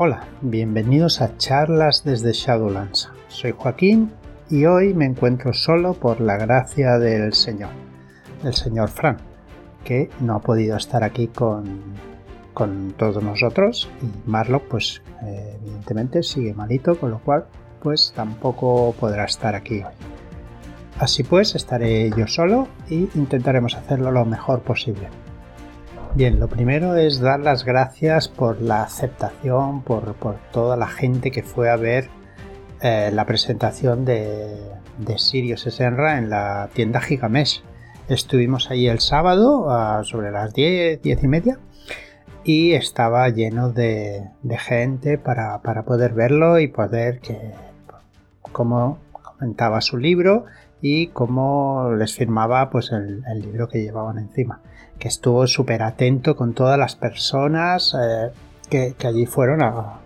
Hola, bienvenidos a charlas desde Shadowlands. Soy Joaquín y hoy me encuentro solo por la gracia del Señor, del Señor Fran, que no ha podido estar aquí con, con todos nosotros y Marlock pues eh, evidentemente sigue malito, con lo cual pues tampoco podrá estar aquí hoy. Así pues, estaré yo solo y intentaremos hacerlo lo mejor posible. Bien, lo primero es dar las gracias por la aceptación, por, toda la gente que fue a ver eh, la presentación de, de Sirius Senra en la tienda Gigamesh. Estuvimos ahí el sábado sobre las 10, 10 y media y estaba lleno de, gente para, poder verlo y poder que cómo comentaba su libro y cómo les firmaba pues el, libro que llevaban encima que estuvo súper atento con todas las personas eh, que, allí fueron a,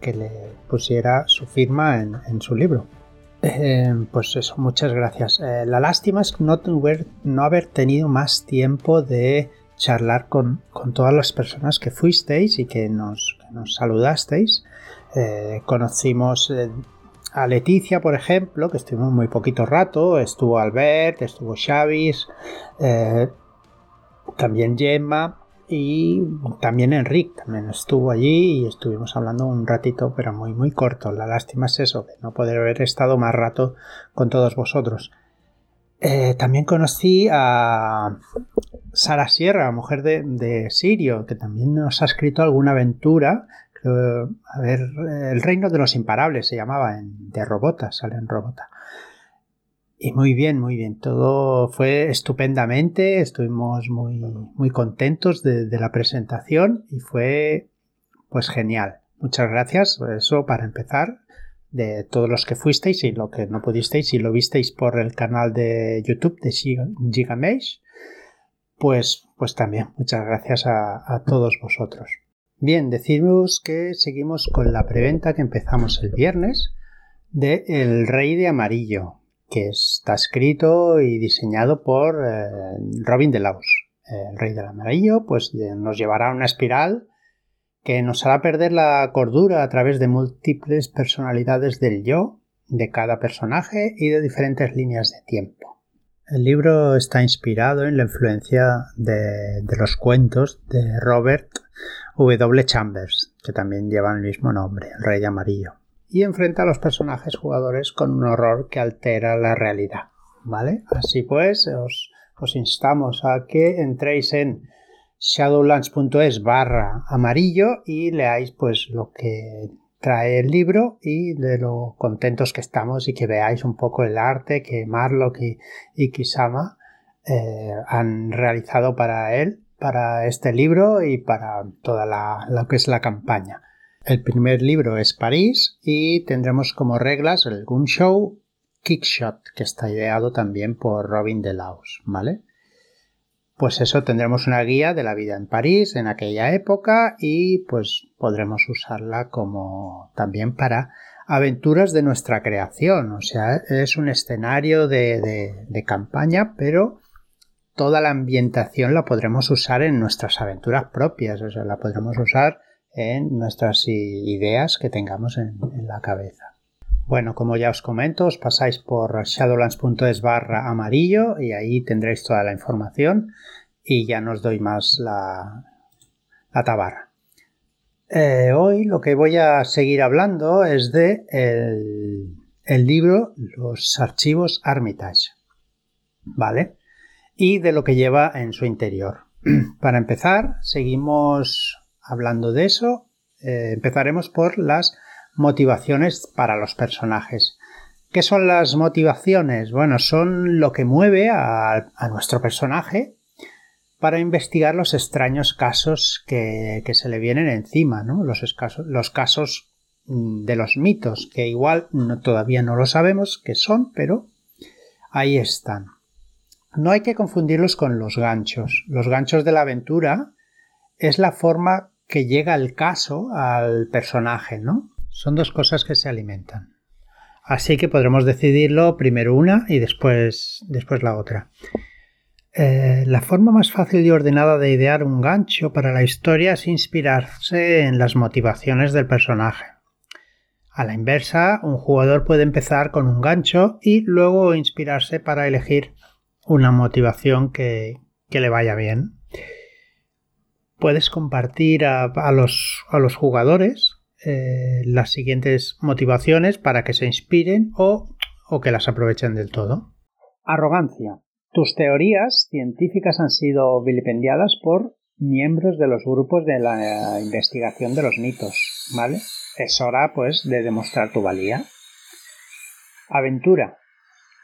que le pusiera su firma en, su libro. Eh, pues eso muchas gracias. Eh, la lástima es no, no haber tenido más tiempo de charlar con, todas las personas que fuisteis y que nos, nos saludasteis. Conocimos a Leticia, por ejemplo, que estuvimos muy poquito rato, estuvo Albert, estuvo Xavis, eh, también Gemma y también Enrique también estuvo allí y estuvimos hablando un ratito, pero muy muy corto. La lástima es eso, de no poder haber estado más rato con todos vosotros. Eh, también conocí a Sara Sierra, mujer de, de Sirio, que también nos ha escrito alguna aventura a ver, El Reino de los Imparables se llamaba, en, de Robota, sale en Robota. Y muy bien, muy bien. Todo fue estupendamente. Estuvimos muy, muy contentos de, la presentación y fue pues genial. Muchas gracias. Eso para empezar. De todos los que fuisteis y lo que no pudisteis y lo visteis por el canal de YouTube de Gigamesh. Pues, pues también muchas gracias a todos vosotros. Bien, deciros que seguimos con la preventa que empezamos el viernes de El Rey de Amarillo, que está escrito y diseñado por eh, Robin de Laus. El Rey del Amarillo pues nos llevará a una espiral que nos hará perder la cordura a través de múltiples personalidades del yo de cada personaje y de diferentes líneas de tiempo. El libro está inspirado en la influencia de los cuentos de Robert W. Chambers, que también lleva el mismo nombre, el Rey Amarillo, y enfrenta a los personajes jugadores con un horror que altera la realidad. ¿Vale? Así pues, os, instamos a que entréis en shadowlands.es barra amarillo y leáis pues lo que trae el libro y de lo contentos que estamos y que veáis un poco el arte que Marlock y, Kisama eh, han realizado para él para este libro y para toda la, lo que es la campaña. El primer libro es París y tendremos como reglas el Gun Show Kickshot, que está ideado también por Robin de Laos, ¿vale? Pues eso tendremos una guía de la vida en París en aquella época y pues podremos usarla como también para aventuras de nuestra creación. O sea, es un escenario de, de campaña, pero toda la ambientación la podremos usar en nuestras aventuras propias, o sea, la podremos usar en nuestras ideas que tengamos en, la cabeza. Bueno, como ya os comento, os pasáis por shadowlands.es barra amarillo y ahí tendréis toda la información y ya no doy más la, la tabarra. Eh, hoy lo que voy a seguir hablando es de el libro Los archivos Armitage. ¿Vale? Y de lo que lleva en su interior. Para empezar, seguimos hablando de eso. Eh, empezaremos por las motivaciones para los personajes. ¿Qué son las motivaciones? Bueno, son lo que mueve a, nuestro personaje para investigar los extraños casos que, se le vienen encima, ¿no? Los, casos mm, de los mitos, que igual todavía no lo sabemos qué son, pero ahí están. No hay que confundirlos con los ganchos. Los ganchos de la aventura es la forma que llega el caso al personaje, ¿no? Son dos cosas que se alimentan. Así que podremos decidirlo primero una y después, después la otra. Eh, la forma más fácil y ordenada de idear un gancho para la historia es inspirarse en las motivaciones del personaje. A la inversa, un jugador puede empezar con un gancho y luego inspirarse para elegir una motivación que, le vaya bien. Puedes compartir a, los, jugadores eh, las siguientes motivaciones para que se inspiren o que las aprovechen del todo. Arrogancia. Tus teorías científicas han sido vilipendiadas por miembros de los grupos de la investigación de los mitos, ¿vale? Es hora, pues, de demostrar tu valía. Aventura.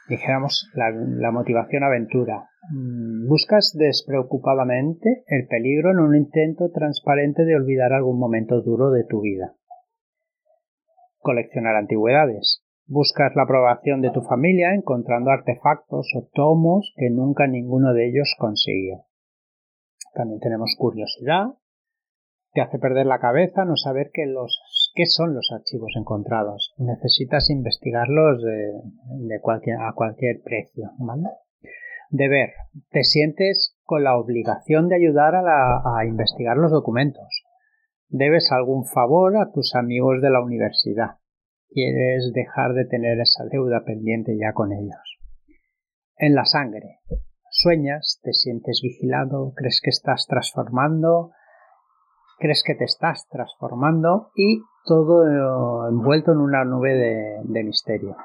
Dijéramos la, motivación aventura. Mm, buscas despreocupadamente el peligro en un intento transparente de olvidar algún momento duro de tu vida. Coleccionar antigüedades. Buscas la aprobación de tu familia encontrando artefactos o tomos que nunca ninguno de ellos consiguió. También tenemos curiosidad. Te hace perder la cabeza no saber qué, los, qué son los archivos encontrados. Necesitas investigarlos a cualquier precio. ¿vale? Deber. Te sientes con la obligación de ayudar a, a investigar los documentos. Debes algún favor a tus amigos de la universidad quieres dejar de tener esa deuda pendiente ya con ellos. En la sangre. Sueñas, te sientes vigilado, crees que estás transformando, crees que te estás transformando y todo eh, envuelto en una nube de, misterio.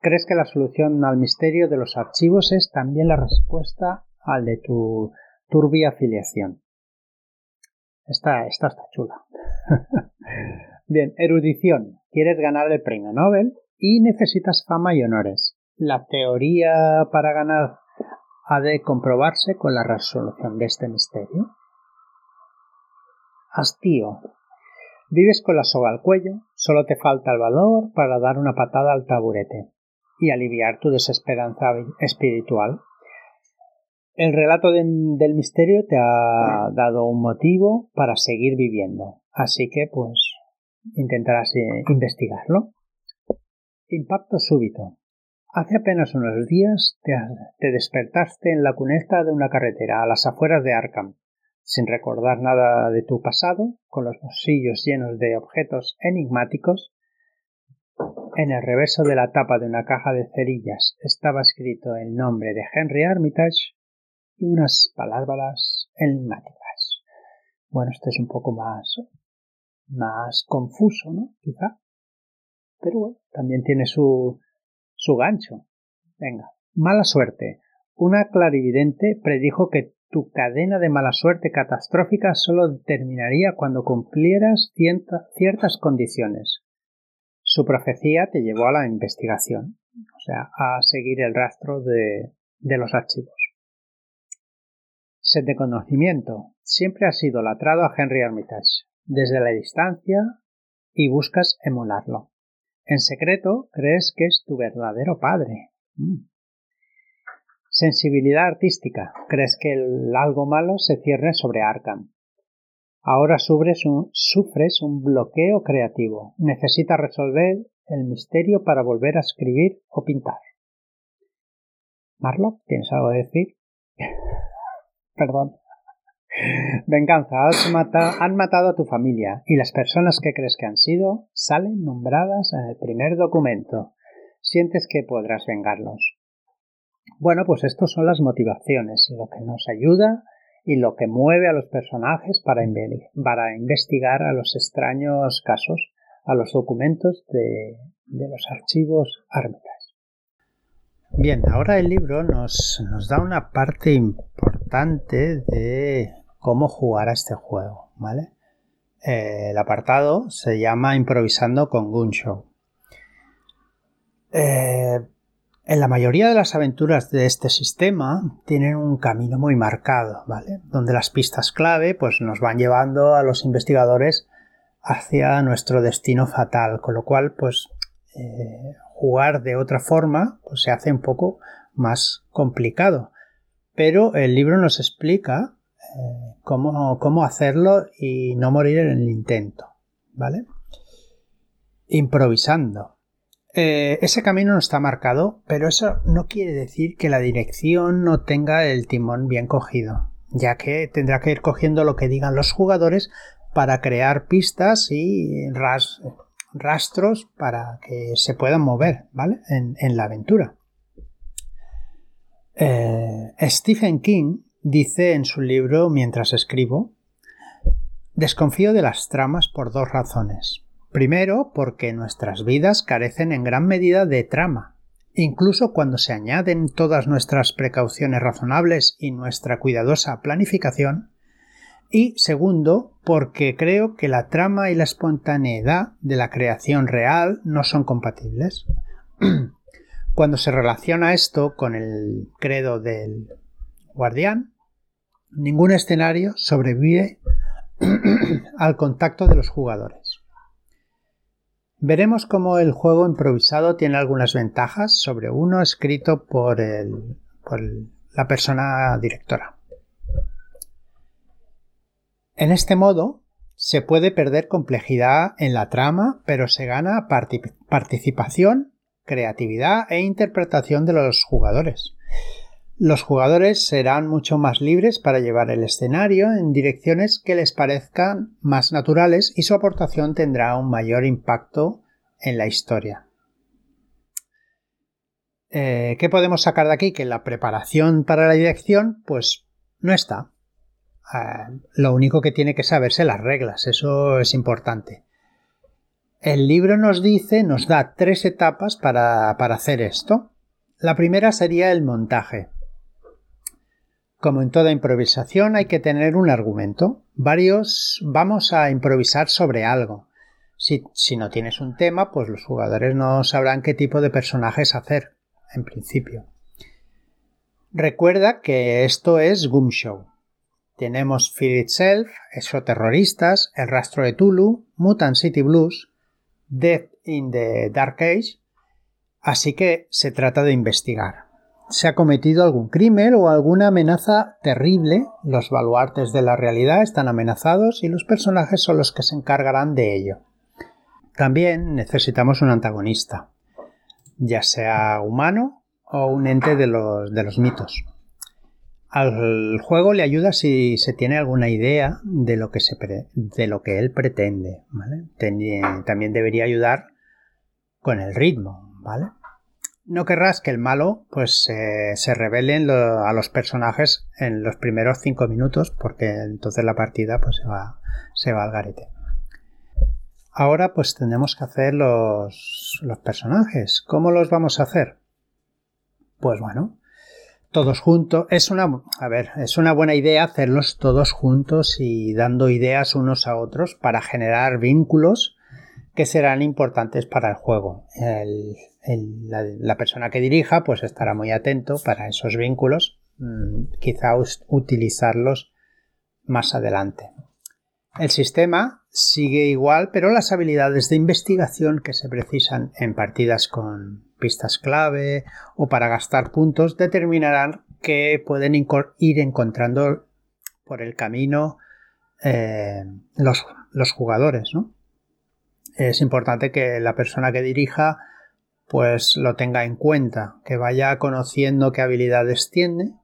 ¿Crees que la solución al misterio de los archivos es también la respuesta al de tu turbia afiliación? Esta, esta está chula. Bien, erudición. Quieres ganar el premio Nobel y necesitas fama y honores. La teoría para ganar ha de comprobarse con la resolución de este misterio. Hastío. Vives con la soga al cuello, solo te falta el valor para dar una patada al taburete y aliviar tu desesperanza espiritual. El relato del misterio te ha dado un motivo para seguir viviendo, así que pues intentarás eh, investigarlo. Impacto súbito. Hace apenas unos días te, despertaste en la cuneta de una carretera a las afueras de Arkham, sin recordar nada de tu pasado, con los bolsillos llenos de objetos enigmáticos. En el reverso de la tapa de una caja de cerillas estaba escrito el nombre de Henry Armitage y unas palabras enigmáticas. Bueno, este es un poco más más confuso, ¿no? Quizá. Pero bueno, también tiene su, su gancho. Venga, mala suerte. Una clarividente predijo que tu cadena de mala suerte catastrófica solo terminaría cuando cumplieras ciertas condiciones. Su profecía te llevó a la investigación, o sea, a seguir el rastro de, de los archivos. Sed de conocimiento. Siempre has idolatrado a Henry Armitage desde la distancia y buscas emularlo. En secreto crees que es tu verdadero padre. Mm. Sensibilidad artística. Crees que el algo malo se cierne sobre Arkham. Ahora sufres un, bloqueo creativo. Necesitas resolver el misterio para volver a escribir o pintar. Marlock, ¿tienes algo decir? Perdón. Venganza, han matado a tu familia y las personas que crees que han sido salen nombradas en el primer documento. Sientes que podrás vengarlos. Bueno, pues estas son las motivaciones, lo que nos ayuda y lo que mueve a los personajes para, investigar a los extraños casos, a los documentos de, los archivos ármitas. Bien, ahora el libro nos, nos da una parte importante de cómo jugar a este juego, ¿vale? Eh, el apartado se llama Improvisando con Gunshow. Eh, en la mayoría de las aventuras de este sistema tienen un camino muy marcado, ¿vale? Donde las pistas clave pues, nos van llevando a los investigadores hacia nuestro destino fatal, con lo cual pues eh, jugar de otra forma pues, se hace un poco más complicado. Pero el libro nos explica cómo, hacerlo y no morir en el intento, ¿vale? Improvisando. Eh, ese camino no está marcado, pero eso no quiere decir que la dirección no tenga el timón bien cogido, ya que tendrá que ir cogiendo lo que digan los jugadores para crear pistas y rastros para que se puedan mover, ¿vale? En, la aventura. Eh, Stephen King dice en su libro Mientras escribo, desconfío de las tramas por dos razones. Primero, porque nuestras vidas carecen en gran medida de trama. Incluso cuando se añaden todas nuestras precauciones razonables y nuestra cuidadosa planificación. Y segundo, porque creo que la trama y la espontaneidad de la creación real no son compatibles. Cuando se relaciona esto con el credo del guardián, ningún escenario sobrevive al contacto de los jugadores. Veremos cómo el juego improvisado tiene algunas ventajas sobre uno escrito por, la persona directora. En este modo, se puede perder complejidad en la trama, pero se gana participación, creatividad e interpretación de los jugadores. Los jugadores serán mucho más libres para llevar el escenario en direcciones que les parezcan más naturales y su aportación tendrá un mayor impacto en la historia. Eh, ¿Qué podemos sacar de aquí? Que la preparación para la dirección, pues no está. Ah, lo único que tiene que saberse las reglas, eso es importante. El libro nos dice, nos da tres etapas para hacer esto. La primera sería el montaje. Como en toda improvisación hay que tener un argumento. Varios vamos a improvisar sobre algo. Si, no tienes un tema, pues los jugadores no sabrán qué tipo de personajes hacer, en principio. Recuerda que esto es Goom Show. Tenemos Fear Itself, Exoterroristas, El Rastro de Tulu, Mutant City Blues, Death in the Dark Age, así que se trata de investigar se ha cometido algún crimen o alguna amenaza terrible, los baluartes de la realidad están amenazados y los personajes son los que se encargarán de ello. También necesitamos un antagonista, ya sea humano o un ente de los, de los mitos. Al juego le ayuda si se tiene alguna idea de lo que, se de lo que él pretende. También debería ayudar con el ritmo, ¿vale? No querrás que el malo pues se revelen a los personajes en los primeros cinco minutos porque entonces la partida pues se va, se va al garete. Ahora pues tenemos que hacer los, los personajes. ¿Cómo los vamos a hacer? Pues bueno, todos juntos. Es una, a ver, es una buena idea hacerlos todos juntos y dando ideas unos a otros para generar vínculos que serán importantes para el juego. La, persona que dirija pues estará muy atento para esos vínculos, mm, quizá utilizarlos más adelante. El sistema sigue igual, pero las habilidades de investigación que se precisan en partidas con pistas clave o para gastar puntos determinarán que pueden ir encontrando por el camino eh, los, los, jugadores. Es importante que la persona que dirija pues lo tenga en cuenta, que vaya conociendo qué habilidades tiene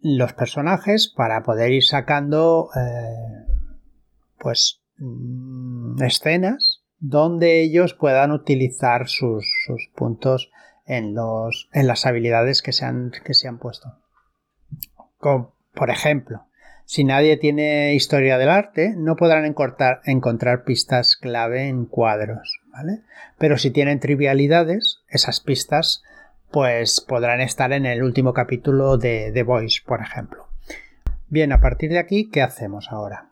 los personajes para poder ir sacando eh, pues mm, escenas donde ellos puedan utilizar sus, puntos en, los, en las habilidades que se han, que se han puesto. por ejemplo, si nadie tiene historia del arte, no podrán encontrar, pistas clave en cuadros, ¿vale? Pero si tienen trivialidades, esas pistas pues podrán estar en el último capítulo de The Voice, por ejemplo. Bien, a partir de aquí, ¿qué hacemos ahora?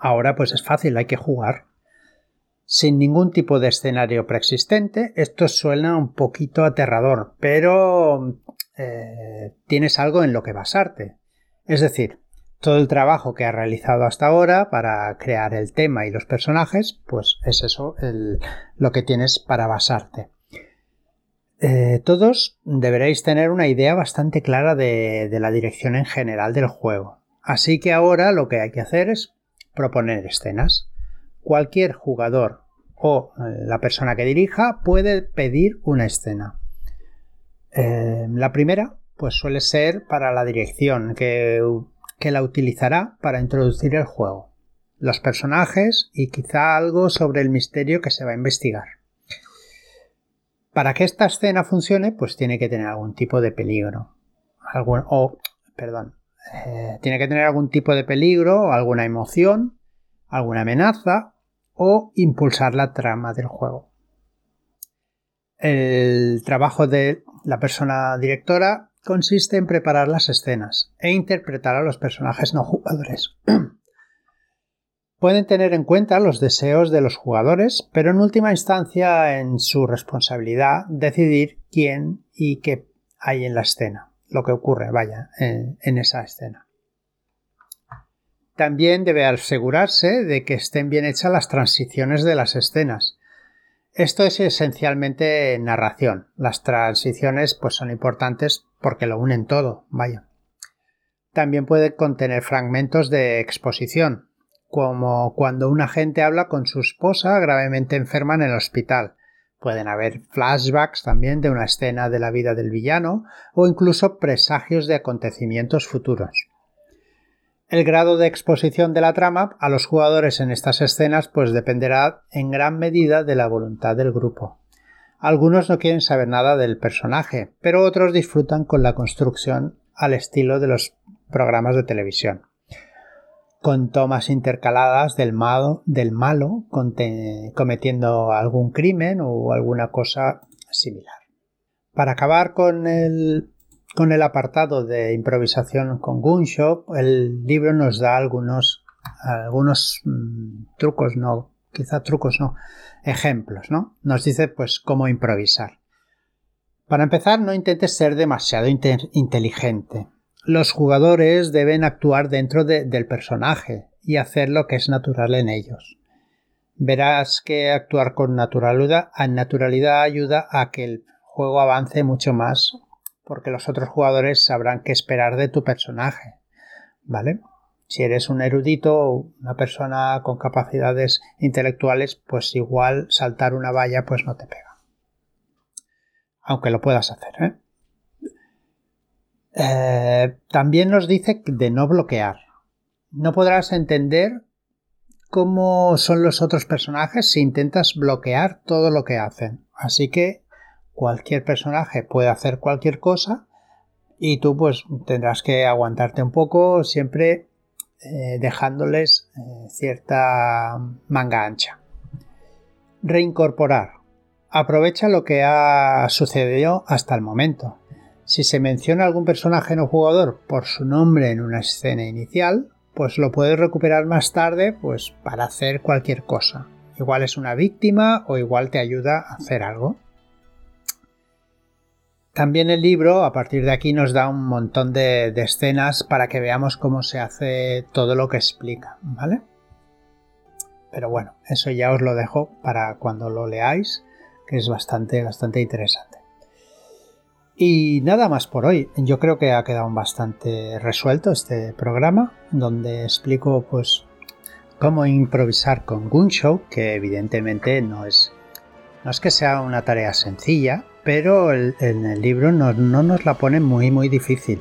Ahora pues es fácil, hay que jugar. Sin ningún tipo de escenario preexistente, esto suena un poquito aterrador, pero eh, tienes algo en lo que basarte. Es decir, todo el trabajo que has realizado hasta ahora para crear el tema y los personajes, pues es eso lo que tienes para basarte. Eh, todos deberéis tener una idea bastante clara de, de la dirección en general del juego. Así que ahora lo que hay que hacer es proponer escenas. Cualquier jugador o eh, la persona que dirija puede pedir una escena. Eh, la primera, pues suele ser para la dirección, que, que la utilizará para introducir el juego, los personajes y quizá algo sobre el misterio que se va a investigar. Para que esta escena funcione, pues tiene que tener algún tipo de peligro. Algún, o, perdón, eh, tiene que tener algún tipo de peligro, alguna emoción, alguna amenaza o impulsar la trama del juego. El trabajo de la persona directora consiste en preparar las escenas e interpretar a los personajes no jugadores. Pueden tener en cuenta los deseos de los jugadores, pero en última instancia en su responsabilidad decidir quién y qué hay en la escena lo que ocurre, vaya, en, esa escena. También debe asegurarse de que estén bien hechas las transiciones de las escenas. Esto es esencialmente narración. Las transiciones pues son importantes porque lo unen todo, vaya. También puede contener fragmentos de exposición, como cuando un agente habla con su esposa gravemente enferma en el hospital, Pueden haber flashbacks también de una escena de la vida del villano o incluso presagios de acontecimientos futuros. El grado de exposición de la trama a los jugadores en estas escenas pues dependerá en gran medida de la voluntad del grupo. Algunos no quieren saber nada del personaje, pero otros disfrutan con la construcción al estilo de los programas de televisión con tomas intercaladas del malo, del malo cometiendo algún crimen o alguna cosa similar. Para acabar con el, con el apartado de improvisación con Gunshop, el libro nos da algunos, algunos mm, trucos, no, quizá trucos no, ejemplos, ¿no? Nos dice pues cómo improvisar. Para empezar, no intentes ser demasiado inteligente los jugadores deben actuar dentro del personaje y hacer lo que es natural en ellos. Verás que actuar con naturalidad, naturalidad ayuda a que el juego avance mucho más porque los otros jugadores sabrán qué esperar de tu personaje. ¿Vale? Si eres un erudito o una persona con capacidades intelectuales, pues igual saltar una valla pues no te pega. Aunque lo puedas hacer, ¿eh? Eh, también nos dice de no bloquear. No podrás entender cómo son los otros personajes si intentas bloquear todo lo que hacen. Así que cualquier personaje puede hacer cualquier cosa y tú pues tendrás que aguantarte un poco siempre eh, dejándoles eh, cierta manga ancha. Reincorporar. Aprovecha lo que ha sucedido hasta el momento. Si se menciona algún personaje no jugador por su nombre en una escena inicial, pues lo puedes recuperar más tarde pues para hacer cualquier cosa. Igual es una víctima o igual te ayuda a hacer algo. También el libro a partir de aquí nos da un montón de, escenas para que veamos cómo se hace todo lo que explica, ¿vale? Pero bueno, eso ya os lo dejo para cuando lo leáis, que es bastante, bastante interesante. Y nada más por hoy. Yo creo que ha quedado bastante resuelto este programa, donde explico pues cómo improvisar con Gunshow, que evidentemente no es, no es que sea una tarea sencilla, pero en el libro no, nos la pone muy muy difícil.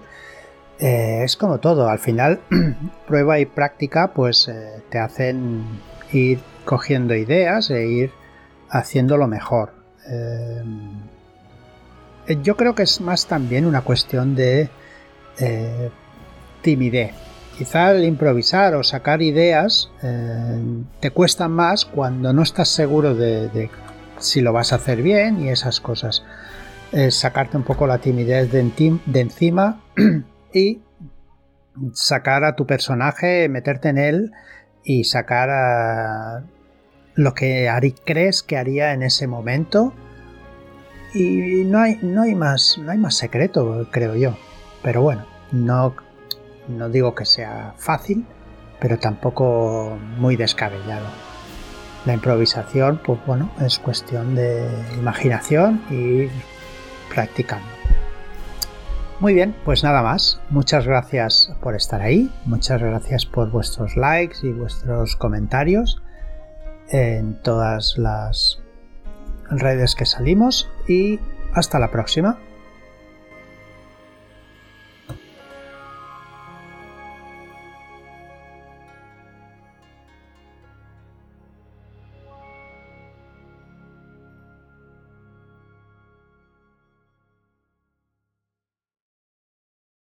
Eh, es como todo, al final prueba y práctica pues eh, te hacen ir cogiendo ideas e ir haciéndolo mejor. Eh, yo creo que es más también una cuestión de timidez. Quizá el improvisar o sacar ideas te cuesta más cuando no estás seguro de, si lo vas a hacer bien y esas cosas. sacarte un poco la timidez de, encima y sacar a tu personaje, meterte en él y sacar lo que crees que haría en ese momento y no hay, no hay, más, no hay más secreto, creo yo. Pero bueno, no, no digo que sea fácil, pero tampoco muy descabellado. La improvisación, pues bueno, es cuestión de imaginación y practicando. Muy bien, pues nada más. Muchas gracias por estar ahí. Muchas gracias por vuestros likes y vuestros comentarios. en todas las redes que salimos y hasta la próxima.